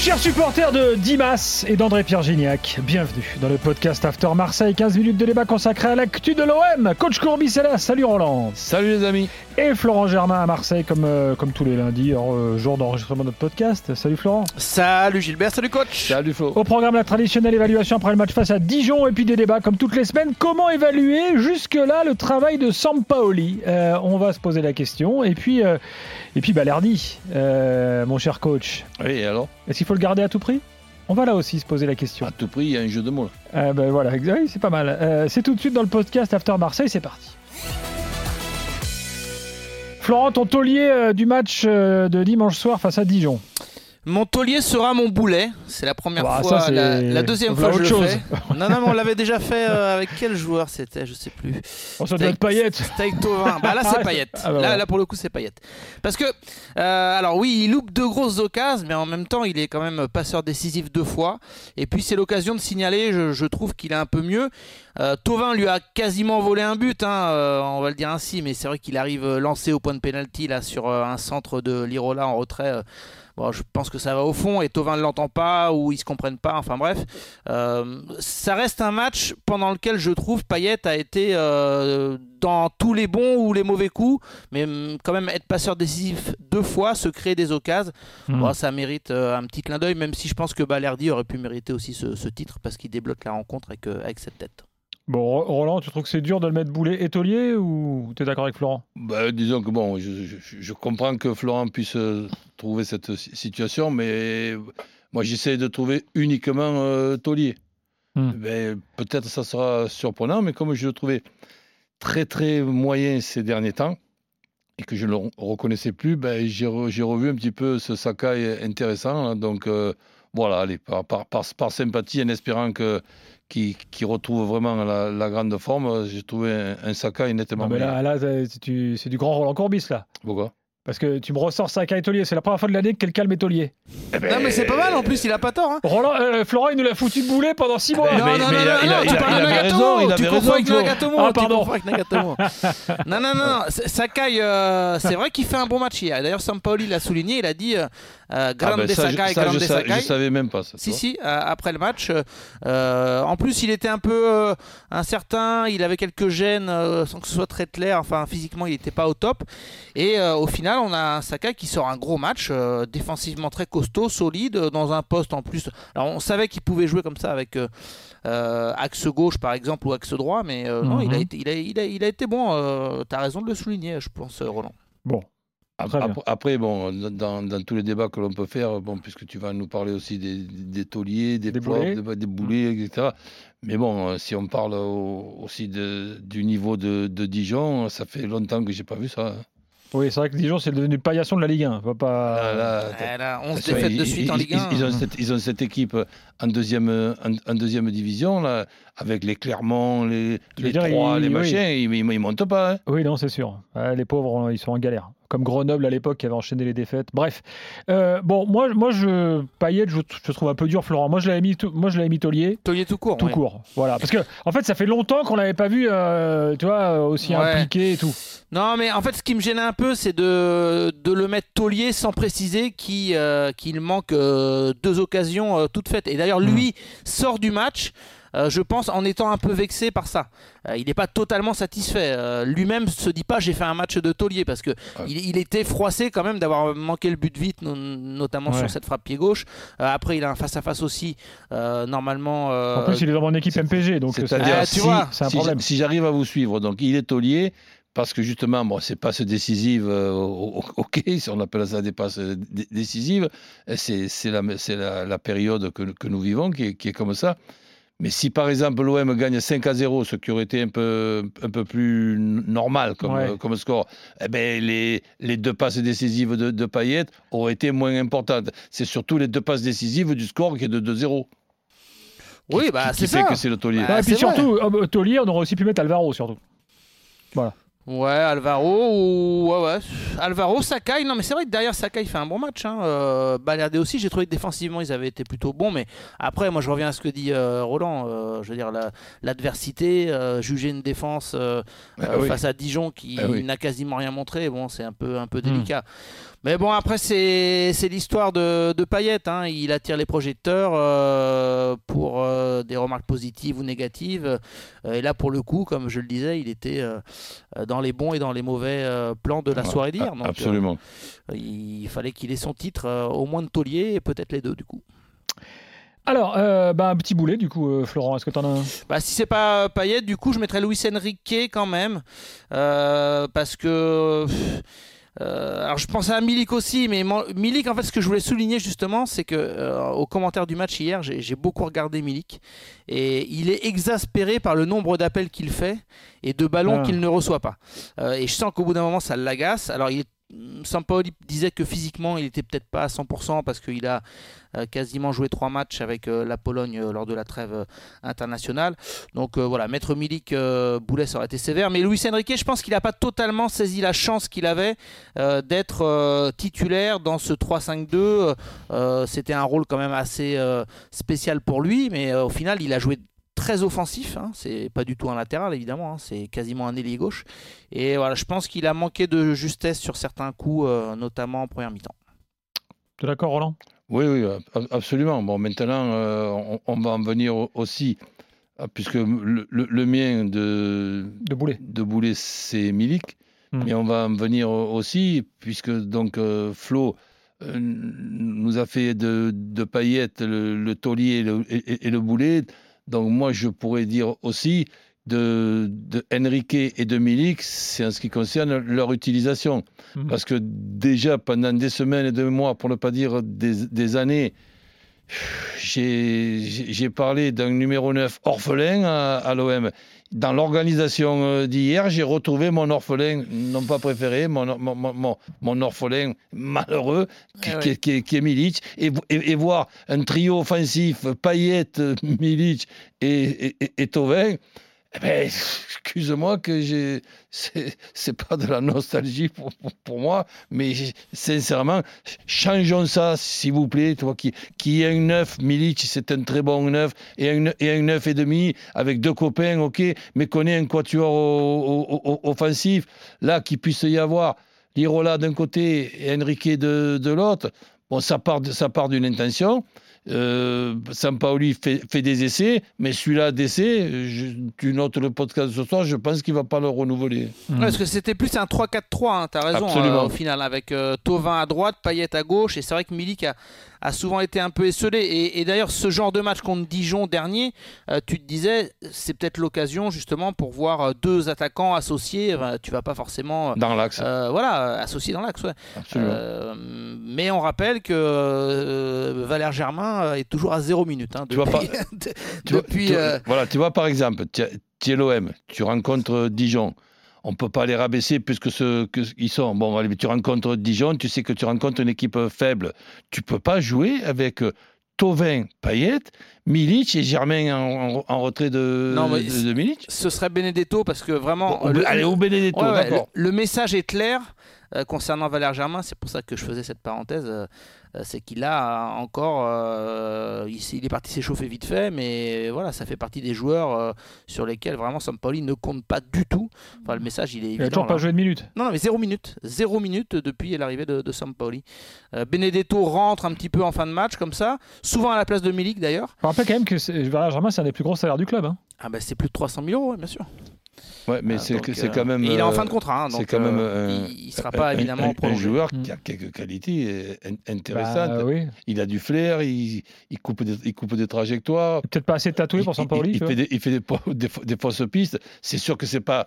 Chers supporters de Dimas et d'André-Pierre Gignac, bienvenue dans le podcast After Marseille, 15 minutes de débat consacré à l'actu de l'OM. Coach Courbis est là, salut Roland. Salut les amis. Et Florent Germain à Marseille, comme, euh, comme tous les lundis, hors, euh, jour d'enregistrement de notre podcast. Salut Florent. Salut Gilbert, salut coach. Salut Flo. Au programme, la traditionnelle évaluation après le match face à Dijon et puis des débats comme toutes les semaines. Comment évaluer jusque-là le travail de Sampaoli? Euh, On va se poser la question. Et puis, euh, et puis Balerdi, euh, mon cher coach, Oui, alors? Est-ce qu'il faut le garder à tout prix? On va là aussi se poser la question. À tout prix, il y a un jeu de mots. là. Euh, ben voilà, oui, c'est pas mal. Euh, c'est tout de suite dans le podcast After Marseille, c'est parti. Florent, ton taulier euh, du match de dimanche soir face à Dijon. Mon taulier sera mon boulet. C'est la première Bah, fois. ça, la, la deuxième fois que je le fais. non, non, mais on l'avait déjà fait euh, avec quel joueur c'était Je sais plus. Oh, ça doit être Payet. C'était avec Thauvin. Bah là, c'est Payet. Ah, bah, là, là, pour le coup, c'est Payet. Parce que, euh, alors oui, il loupe deux grosses occasions, mais en même temps, il est quand même passeur décisif deux fois. Et puis, c'est l'occasion de signaler, je, je trouve qu'il est un peu mieux. Euh, Thauvin lui a quasiment volé un but, hein, on va le dire ainsi, mais c'est vrai qu'il arrive lancé au point de pénalty là sur un centre de Lirola en retrait. Bon, je pense que ça va au fond et Tovin ne l'entend pas ou ils se comprennent pas. Enfin bref, Euh, ça reste un match pendant lequel je trouve Payet a été euh, dans tous les bons ou les mauvais coups, mais hum, quand même être passeur décisif deux fois, se créer des occasions, Hmm. bon, ça mérite euh, un petit clin d'œil. Même si je pense que Balerdi aurait pu mériter aussi ce, ce titre parce qu'il débloque la rencontre avec, euh, avec cette tête. Bon, Ro- Roland, tu trouves que c'est dur de le mettre boulet et taulier ou tu es d'accord avec Florent? Bah, disons que bon, je, je- je comprends que Florent puisse euh, trouver cette si- situation, mais moi j'essaie de trouver uniquement euh, Taulier. Hmm. Ben, Peut-être ça sera surprenant, mais comme je le trouvais très très moyen ces derniers temps et que je ne le re- reconnaissais plus, ben, j'ai re- j'ai revu un petit peu ce Sakai intéressant. là. donc euh, voilà, allez, par, par, par, par sympathie, en espérant que qu'il qu'il retrouve vraiment la, la grande forme, j'ai trouvé un, un Sakai nettement Non, mais là, là c'est tu- c'est du grand Roland Courbis là. Pourquoi? Parce que tu me ressors Sakai et taulier. C'est la première fois de l'année que quelqu'un le met taulier. Non mais c'est pas mal en plus, il a pas tort. hein. Roland, euh, Florent, il nous l'a foutu de boulet pendant 6 mois. mais- non, non, non, mais il a- non, il a- non, il tu parles de Nagatomo, raison, tu confonds avec. Nagatomo, Ah, pardon. avec Nagatomo. non, non, non, Sakai, euh, c'est vrai qu'il fait un bon match hier. D'ailleurs, Sampaoli l'a souligné, il a dit euh, euh, Ah Grande ben, ça, je- Sakai, ça, Grande je, Sakai. je savais même pas ça. Si, si, euh, après le match. euh, en plus, il était un peu euh, incertain, il avait quelques gènes euh, sans que ce soit très clair. Enfin, physiquement, il n'était pas au top. Et euh, au final, on a un Sakai qui sort un gros match, euh, défensivement très costaud, solide, dans un poste en plus. Alors, on savait qu'il pouvait jouer comme ça avec euh, axe gauche, par exemple, ou axe droit, mais euh, non, il a, Mhm. été, il, a, il, a, il a été bon. Euh, tu as raison de le souligner, je pense, Roland. Bon, Après, bon, dans, dans tous les débats que l'on peut faire, bon, puisque tu vas nous parler aussi des, des tauliers, des, Des des, des boulets, etc. Mais bon, euh, si on parle au- aussi de, du niveau de, de Dijon, ça fait longtemps que j'ai pas vu ça. hein. oui, c'est vrai que Dijon, c'est devenu paillasson de la Ligue 1. Faut pas... Ah, là, Elle a 11 Parce que défaites ils- de suite en ils- Ligue 1. Ils, ils ont cette, ils ont cette équipe en deuxième, en, en deuxième division, là, avec les Clermont, les, les ils- les oui. machins, ils, ils, ils montent pas. hein. Oui, non, c'est sûr. Les pauvres, ils sont en galère. Comme Grenoble à l'époque qui avait enchaîné les défaites. Bref. Euh, bon, moi, moi je, Payet, je, je trouve un peu dur, Florent. Moi, je l'avais mis, moi, je l'avais mis taulier. Taulier tout court. Tout ouais. court, voilà. Parce que en fait, ça fait longtemps qu'on l'avait pas vu, euh, tu vois, aussi Ouais. impliqué et tout. Non, mais en fait, ce qui me gênait un peu, c'est de, de le mettre taulier sans préciser qu'il euh, qu'il manque deux occasions toutes faites. Et d'ailleurs, lui sort du match. Euh, je pense en étant un peu vexé par ça. Euh, il n'est pas totalement satisfait. Euh, Lui-même se dit pas j'ai fait un match de taulier parce que il, il était froissé quand même d'avoir manqué le but vite, no- notamment Ouais. sur cette frappe pied gauche. Euh, après, il a un face à face aussi. euh, normalement. euh, En plus, il est dans mon équipe MPG, donc euh, C'est-à-dire, Ah, si, vois, c'est un si problème. j'- si j'arrive à vous suivre, donc il est taulier, parce que justement, bon, ces passes décisives, euh, o- ok, si on appelle ça des passes dé- décisives, c'est c'est la, c'est la, la période que, que nous vivons qui est, qui est comme ça. Mais si par exemple l'OM gagne 5 à 0, ce qui aurait été un peu, un peu plus normal comme, Ouais. comme score, eh ben, les, les deux passes décisives de, de Payet auraient été moins importantes. C'est surtout les deux passes décisives du score qui est de 2-0. Oui, bah c'est fait ça. que c'est le taulier. Bah, et puis vrai. surtout, euh, taulier, on aurait aussi pu mettre Alvaro, surtout. Oui, Ouais, Alvaro ou ouais, ouais. Alvaro, Sakai. Non, mais c'est vrai que derrière Sakai fait un bon match. Hein. Euh, aussi. J'ai trouvé que défensivement ils avaient été plutôt bons, mais après, moi je reviens à ce que dit euh, Roland. Euh, je veux dire la- l'adversité, juger une défense Ah oui. face à Dijon qui Ah oui. n'a quasiment rien montré. Bon, c'est un peu un peu Hmm. délicat. Mais bon, après, c'est l'histoire de, de Payet. hein. Il attire les projecteurs euh, pour euh, des remarques positives ou négatives. Euh, et là, pour le coup, comme je le disais, il était dans les bons et dans les mauvais euh, plans de la Ouais, soirée d'hier. Absolument. euh, il fallait qu'il ait son titre, euh, au moins de taulier, et peut-être les deux, du coup. Alors, euh, bah, un petit boulet, du coup, euh, Florent, est-ce que tu en as un? Bah, si c'est pas Payet, du coup, je mettrais Luis Enrique quand même. Euh, parce que. pff, euh, alors je pensais à Milik aussi, mais Milik, en fait, ce que je voulais souligner justement, c'est que euh, au commentaire du match hier, j'ai j'ai beaucoup regardé Milik et il est exaspéré par le nombre d'appels qu'il fait et de ballons Ah. qu'il ne reçoit pas. Euh, et je sens qu'au bout d'un moment, ça l'agace. Alors il est Sampaoli disait que physiquement, il était peut-être pas à 100% parce qu'il a euh, quasiment joué trois matchs avec euh, la Pologne euh, lors de la trêve internationale. Donc voilà, Maître Milik, euh, Boulet, ça aurait été sévère. Mais Luis Enrique, je pense qu'il n'a pas totalement saisi la chance qu'il avait d'être titulaire dans ce 3-5-2. Euh, C'était un rôle quand même assez spécial pour lui, mais au final, il a joué très offensif. Hein. C'est pas du tout un latéral, évidemment. hein. C'est quasiment un ailier gauche. Et voilà, je pense qu'il a manqué de justesse sur certains coups, euh, notamment en première mi-temps. Tu es d'accord, Roland? Oui, oui, ab- absolument. Bon, maintenant, euh, on, on va en venir au- aussi, ah, puisque le, le- le mien de, De boulet. de Boulet, c'est Milik, Hmm. mais on va en venir aussi, puisque donc euh, Flo euh, nous a fait de, de paillettes le, le taulier et le, et- et le boulet. Donc moi, je pourrais dire aussi de, de Enrique et de Milik, c'est en ce qui concerne leur utilisation. Mhm. Parce que déjà, pendant des semaines et des mois, pour ne pas dire des, des années, j'ai parlé d'un numéro 9 orphelin à, à l'OM. Dans l'organisation euh, d'hier, j'ai retrouvé mon orphelin, non pas préféré, mon, mon, mon- orphelin malheureux, qui, qui est- qui est Milic, et, vo- et- et voir un trio offensif, Payet, Milic et, et, et- eh ben, excuse-moi que j'ai, c'est pas de la nostalgie pour, pour, moi, mais sincèrement, changeons ça, s'il vous plaît. Toi qui, qui est un 9, Milic, c'est un très bon 9, et un, et un 9 et demi avec deux copains, ok, mais qu'on ait un quatuor offensif, là, qu'il puisse y avoir Lirola d'un côté et Enrique de, de l'autre. Bon, ça part, ça part d'une intention. Euh, Sampaoli fait, fait des essais, mais celui-là d'essai, tu notes le podcast ce soir, je pense qu'il ne va pas le renouveler. Ouais, parce que c'était plus un 3-4-3, hein, t'as raison, Absolument. euh, au final, avec euh, Thauvin à droite, Payet à gauche, et c'est vrai que Milik a, a souvent été un peu esselé. Et, et d'ailleurs, ce genre de match contre Dijon dernier, euh, tu te disais, c'est peut-être l'occasion justement pour voir euh, deux attaquants associés. Enfin, tu vas pas forcément, euh, Dans l'axe, euh, voilà, associés dans l'axe. ouais. Euh, mais on rappelle que Valère Germain est toujours à 0 minutes. hein, Tu vois depuis, Tu vois- tu- Voilà, tu vois, par exemple, tu es l'OM, tu rencontres Dijon. On ne peut pas les rabaisser puisque ce que ils sont. Bon, allez, tu rencontres Dijon, tu sais que tu rencontres une équipe faible. Tu peux pas jouer avec euh, Tovin, Payet, Milic et Germain en, en- en retrait de, Non, mais de, de Milic. ce serait Benedetto parce que vraiment. Bon, le- allez, au Benedetto, Ouais, ouais, d'accord. le, le message est clair euh, concernant Valère Germain, c'est pour ça que je faisais cette parenthèse. euh, euh, c'est qu'il a encore. euh, il, est parti s'échauffer vite fait, mais voilà, ça fait partie des joueurs sur lesquels vraiment Sampaoli ne compte pas du tout. Enfin, le message, il est Il évident. a toujours pas joué de minute. Non, non, mais zéro minute. Zéro minute depuis l'arrivée de, de Sampaoli. Euh, Benedetto rentre un petit peu en fin de match, comme ça. Souvent à la place de Milik d'ailleurs. Je rappelle quand même que Valère Germain, c'est un des plus gros salaires du club. hein. Ah, bah, c'est plus de 300 000 euros, bien sûr. Ouais, mais Ah, c'est donc, que- c'est euh, quand même. et il est en euh, fin de contrat, hein, c'est donc quand même euh, il ne sera pas un- évidemment un, un joueur Mm. qui a quelques qualités euh, in- intéressantes. Bah, oui. Il a du flair, il, il coupe, des, il coupe des trajectoires. Peut-être pas assez tatoué pour Il- Sampaoli. Il, il fait, des, il fait des, des des fausses pistes. C'est sûr que c'est pas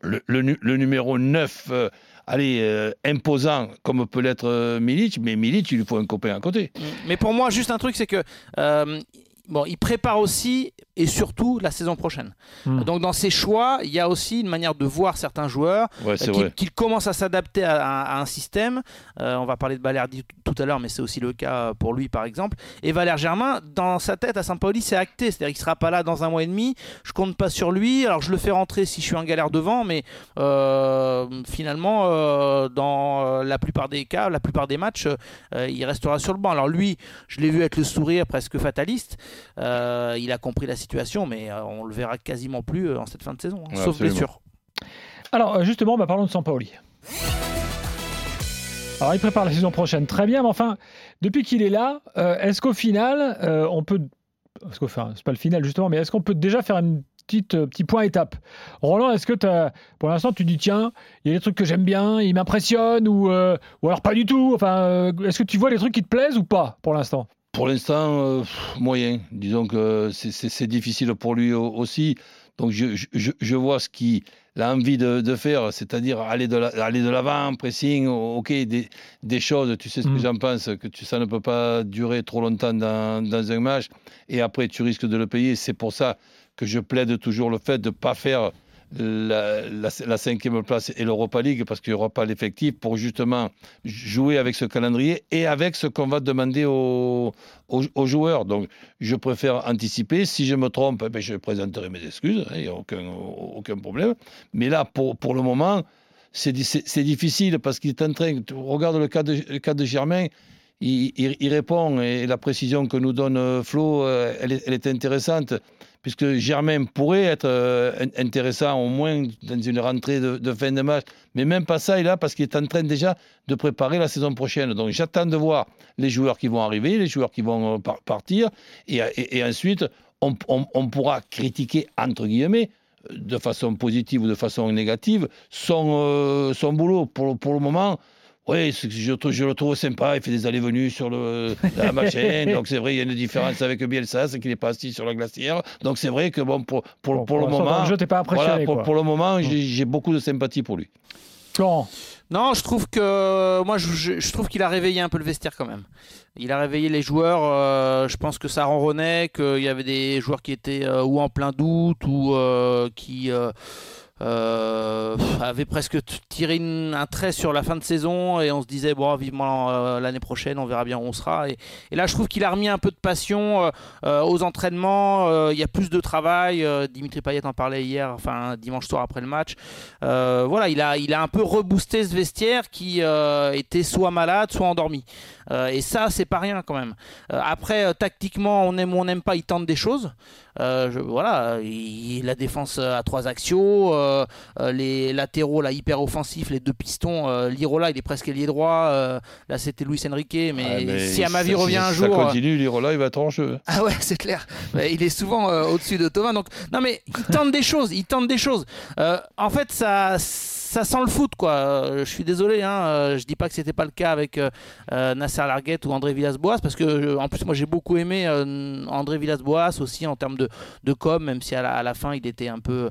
le, le nu- le numéro 9, euh, allez, euh, imposant comme peut l'être euh, Milic, mais Milic, il lui faut un copain à côté. Mm. Mais pour moi, juste un truc, c'est que euh, bon, il prépare aussi et surtout la saison prochaine. Hmm. Donc dans ses choix, il y a aussi une manière de voir certains joueurs Ouais, c'est euh, qu'il vrai. qu'il commence à s'adapter à, à- à un système. Euh, on va parler de Balerdi tout à l'heure, mais c'est aussi le cas pour lui par exemple. Et Valère Germain, dans sa tête à Saint-Pauli, c'est acté, c'est-à-dire qu'il sera pas là dans un mois et demi. Je compte pas sur lui. Alors je le fais rentrer si je suis en galère devant, mais euh, finalement, euh, dans la plupart des cas, la plupart des matchs, euh, il restera sur le banc. Alors lui, je l'ai vu avec le sourire presque fataliste. Euh, il a compris la situation, mais euh, on le verra quasiment plus euh, en cette fin de saison, hein, Ouais, sauf absolument. blessure. Alors justement, bah, parlons de Sampaoli. Alors il prépare la saison prochaine, très bien, mais enfin, depuis qu'il est là, euh, est-ce qu'au final, euh, on peut... Parce enfin, c'est pas le final justement, mais est-ce qu'on peut déjà faire une petite, euh, petit point étape? Roland, est-ce que pour l'instant tu dis, tiens, il y a des trucs que j'aime bien, ils m'impressionnent, ou, euh, ou alors pas du tout Enfin, euh, est-ce que tu vois des trucs qui te plaisent ou pas pour l'instant? Pour l'instant, euh, moyen. Disons que c'est- difficile pour lui au- aussi. Donc je, je- vois ce qu'il a envie de, de faire, c'est-à-dire aller de la- l'avant, pressing, ok, des, des choses, tu sais ce Mm. que j'en pense, que tu, ça ne peut pas durer trop longtemps dans, dans un match, et après tu risques de le payer. C'est pour ça que je plaide toujours le fait de ne pas faire la, cinquième place et l'Europa League, parce qu'il n'y aura pas l'effectif pour justement jouer avec ce calendrier et avec ce qu'on va demander aux, aux- joueurs. Donc, je préfère anticiper. Si je me trompe, eh ben, je présenterai mes excuses. hein, Il n'y a aucun, aucun problème. Mais là, pour, pour le moment, c'est di- c'est c'est difficile parce qu'il est en train. tu regardes le cas le cas de Germain. Il, répond et la précision que nous donne euh, Flo, euh, elle, est, intéressante puisque Germain pourrait être euh, in- intéressant au moins dans une rentrée de, fin de match, mais même pas ça, il là parce qu'il est en train déjà de préparer la saison prochaine. Donc j'attends de voir les joueurs qui vont arriver, les joueurs qui vont par- partir, et, ensuite on, pourra critiquer, entre guillemets, de façon positive ou de façon négative, son, son boulot. Pour, pour le moment, oui, je, le trouve sympa, il fait des allées-venues sur le, la machine, donc c'est vrai, il y a une différence avec Bielsa, c'est qu'il n'est pas assis sur la glacière. Donc c'est vrai que bon, pour, pour, Bon, pour le moment, jeu, pas voilà, pour, le moment, j'ai j'ai beaucoup de sympathie pour lui. Florent, Non, je trouve que moi je, je- je trouve qu'il a réveillé un peu le vestiaire quand même. Il a réveillé les joueurs. euh, je pense que ça ronronnait, qu'il y avait des joueurs qui étaient euh, ou en plein doute ou euh, qui euh, avaient presque tiré un trait sur la fin de saison et on se disait bon vivement euh, l'année prochaine, on verra bien où on sera. Et, là, je trouve qu'il a remis un peu de passion euh, euh, aux entraînements. Il y a plus de travail. Dimitri Payet en parlait hier, enfin dimanche soir après le match. Voilà, il a, il a un peu reboosté ce vestiaire qui était soit malade, soit endormi. Et ça, c'est pas rien quand même. Après, tactiquement, on aime ou on n'aime pas, il tente des choses. Euh, je- voilà, il- la défense à trois axiaux, euh, euh, les latéraux là hyper offensifs, les deux pistons. Euh, Lirola, il est presque ailier droit. euh, là, c'était Luis Enrique, mais, Ouais, si Amavi ça- revient si un ça jour. euh, continue, Lirola, il va être en jeu. ah ouais, c'est clair. Il est souvent euh, au-dessus de Thomas. Donc non mais il tente des choses, il tente des choses. Euh, en fait, ça ça sent le foot quoi. Euh, je suis désolé, hein, euh, je dis pas que c'était pas le cas avec euh, Nasser Larguette ou André Villas-Boas parce que en plus moi j'ai beaucoup aimé André Villas-Boas aussi en termes de, com, même si à la fin il était un peu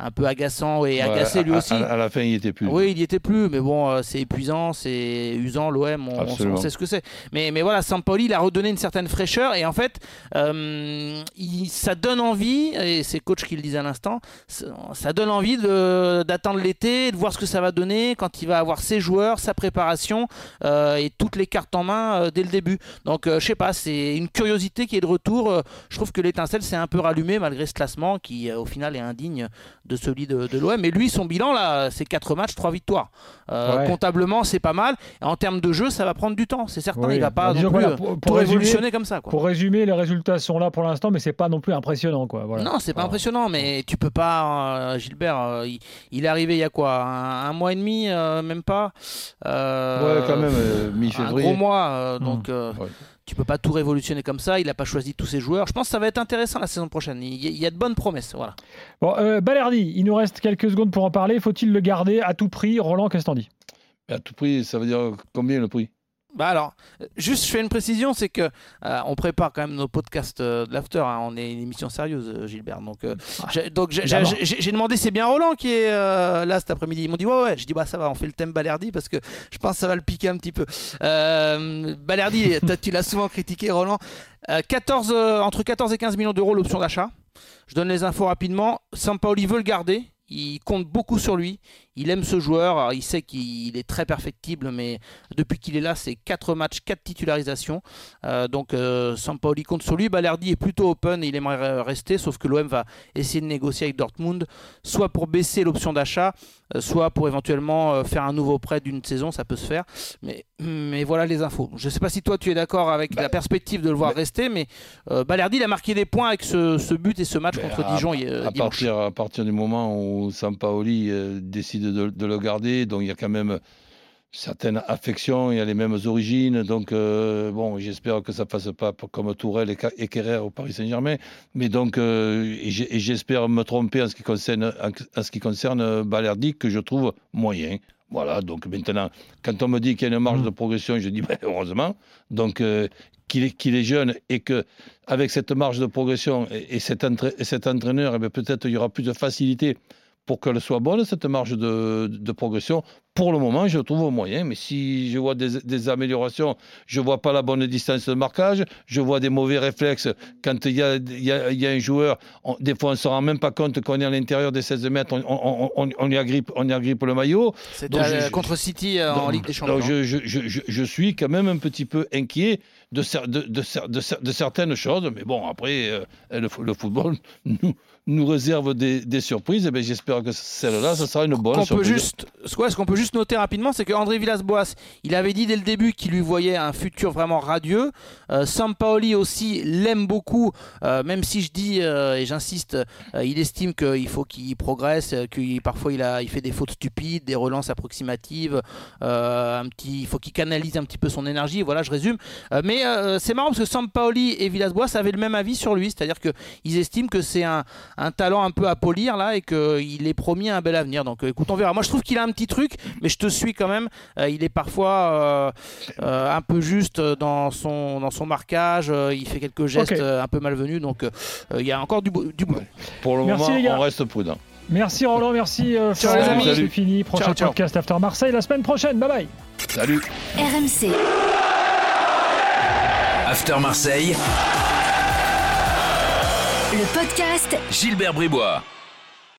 un peu agaçant et agacé Ouais, lui à- aussi. À, à la fin, il était plus. Oui, il y était plus, mais bon, euh, c'est épuisant, c'est usant, l'OM, on, sait ce que c'est. Mais, mais voilà, Sampoli, il a redonné une certaine fraîcheur, et en fait, euh, il- ça donne envie, et c'est coach qui le disait à l'instant, ça, donne envie de- d'attendre l'été, de voir ce que ça va donner quand il va avoir ses joueurs, sa préparation, euh, et toutes les cartes en main euh, dès le début. Donc, je sais pas, c'est une curiosité qui est de retour. Je trouve que l'étincelle s'est un peu rallumée malgré ce classement qui, au final, est indigne de celui de, de l'OM. Mais lui, son bilan, là, c'est 4 matchs, 3 victoires. Euh, Ouais. Comptablement, c'est pas mal. Et en termes de jeu, ça va prendre du temps, c'est certain. Oui. Il va pas Bah, non plus voilà, euh, pour- résumer- révolutionner comme ça. Quoi. pour résumer, les résultats sont là pour l'instant, mais c'est pas non plus impressionnant. Quoi. Voilà. Non, c'est pas impressionnant, mais tu peux pas. euh, Gilbert, euh, il, il est arrivé il y a quoi un, un mois et demi, même pas Ouais, quand même, euh, Un mi-février. gros mois, Hmm. donc Ouais. Tu peux pas tout révolutionner comme ça. Il n'a pas choisi tous ses joueurs. Je pense que ça va être intéressant la saison prochaine. Il y, a- il y a de bonnes promesses. Voilà. Bon, euh, Balerdi, il nous reste quelques secondes pour en parler. Faut-il le garder à tout prix? Roland, qu'est-ce que t'en dis? À tout prix, ça veut dire combien le prix? Bah alors, juste je fais une précision, c'est que euh, on prépare quand même nos podcasts euh, de l'after. hein. On est une émission sérieuse, euh, Gilbert. Donc, euh, j'ai- donc j'ai- demandé, c'est bien Roland qui est là cet après-midi. Ils m'ont dit ouais ouais. Je dis bah ça va, on fait le thème Balerdi parce que je pense que ça va le piquer un petit peu. Balerdi, tu l'as souvent critiqué, Roland. Euh, 14, euh, entre 14 et 15 millions d'euros l'option d'achat. Je donne les infos rapidement. Sampaoli veut le garder. Il compte beaucoup sur lui. Il aime ce joueur. Alors, il sait qu'il est très perfectible, mais depuis qu'il est là, c'est 4 matchs, 4 titularisations. Euh, donc, euh, Sampaoli compte sur lui. Balerdi est plutôt open et il aimerait rester, sauf que l'OM va essayer de négocier avec Dortmund, soit pour baisser l'option d'achat, euh, soit pour éventuellement euh, faire un nouveau prêt d'une saison. Ça peut se faire. Mais, mais voilà les infos. Je ne sais pas si toi tu es d'accord avec Bah, la perspective de le voir rester, mais Balerdi il a marqué des points avec ce, ce but et ce match contre à- Dijon à, dimanche. partir, à partir du moment où Sampaoli décide de, de le garder, donc il y a quand même certaines affections, il y a les mêmes origines, donc euh, bon, j'espère que ça ne fasse pas comme Tourelle et, Kerrer au Paris Saint-Germain, mais donc euh, et j'espère me tromper en ce qui concerne, en, ce qui concerne euh, Balerdi, que je trouve moyen. Voilà, donc maintenant, quand on me dit qu'il y a une marge Mm. de progression, je dis ben, heureusement. Donc, euh, qu'il est, est jeune et que avec cette marge de progression et, et cet, entra- et cet entraîneur, eh bien, peut-être il y aura plus de facilité pour qu'elle soit bonne, cette marge de, de progression. Pour le moment, je trouve moyen, mais si je vois des, des améliorations, je vois pas la bonne distance de marquage, je vois des mauvais réflexes. Quand il y a, y a- y a un joueur, on- des fois on ne se rend même pas compte qu'on est à l'intérieur des 16 mètres, on, on, on, y agrippe, on y agrippe le maillot. C'était contre City euh, en Donc- Ligue des Champions. je, je, je, je- suis quand même un petit peu inquiet de, cer- de, de, de cer- de certaines choses, mais bon, après, euh, le, fo- le football nous, nous réserve des, des surprises, et bien j'espère que celle-là, ce sera une bonne qu'on peut surprise. juste, ouais, ce qu'on peut juste noter rapidement, c'est que André Villas-Boas, il avait dit dès le début qu'il lui voyait un futur vraiment radieux. Euh, Sampaoli aussi l'aime beaucoup, euh, même si je dis euh, et j'insiste, euh, il estime qu'il faut qu'il progresse, qu'il parfois il a, il fait des fautes stupides, des relances approximatives, un petit, il faut qu'il canalise un petit peu son énergie. Voilà, je résume. Mais c'est marrant parce que Sampaoli et Villas-Boas avaient le même avis sur lui, c'est-à-dire que ils estiment que c'est un, un talent un peu à polir là et qu'il est promis un bel avenir. Donc écoute, on verra. Moi je trouve qu'il a un petit truc, mais je te suis quand même. Euh, il est parfois euh, euh, un peu juste dans son, dans son marquage. euh, il fait quelques gestes un peu malvenus. Donc il y a encore du, du boulot. Pour le Merci, moment, on reste prudent. Merci Roland, merci euh, Ciao, Florent. les amis. C'est fini. Prochain Ciao, ciao. podcast After Marseille la semaine prochaine. Bye bye. Salut RMC. After Marseille, Le podcast Gilbert Bribois.